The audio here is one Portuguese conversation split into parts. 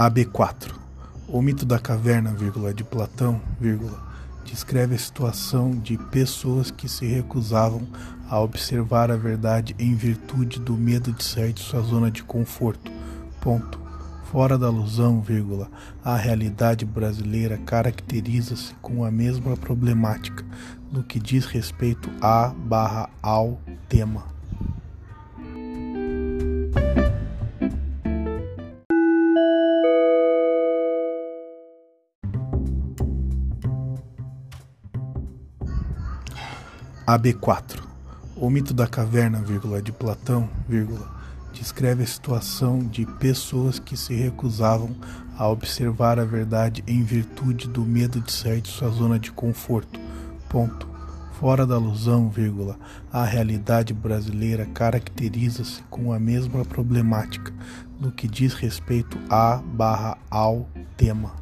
AB4. O mito da caverna, vírgula, de Platão, vírgula, descreve a situação de pessoas que se recusavam a observar a verdade em virtude do medo de sair de sua zona de conforto. Ponto. Fora da alusão, vírgula, a realidade brasileira caracteriza-se com a mesma problemática no que diz respeito a barra ao tema. AB4. O mito da caverna, vírgula, de Platão, vírgula, descreve a situação de pessoas que se recusavam a observar a verdade em virtude do medo de sair de sua zona de conforto. Ponto. Fora da alusão, vírgula, a realidade brasileira caracteriza-se com a mesma problemática no que diz respeito a barra ao tema.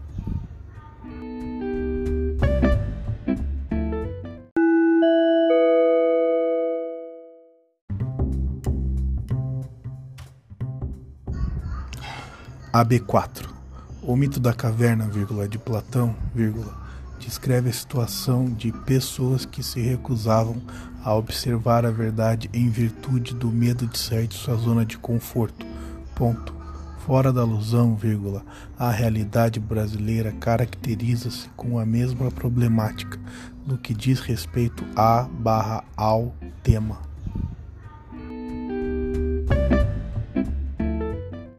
AB4. O mito da caverna, vírgula, de Platão, vírgula, descreve a situação de pessoas que se recusavam a observar a verdade em virtude do medo de sair de sua zona de conforto. Ponto. Fora da alusão, vírgula, a realidade brasileira caracteriza-se com a mesma problemática no que diz respeito a barra ao tema.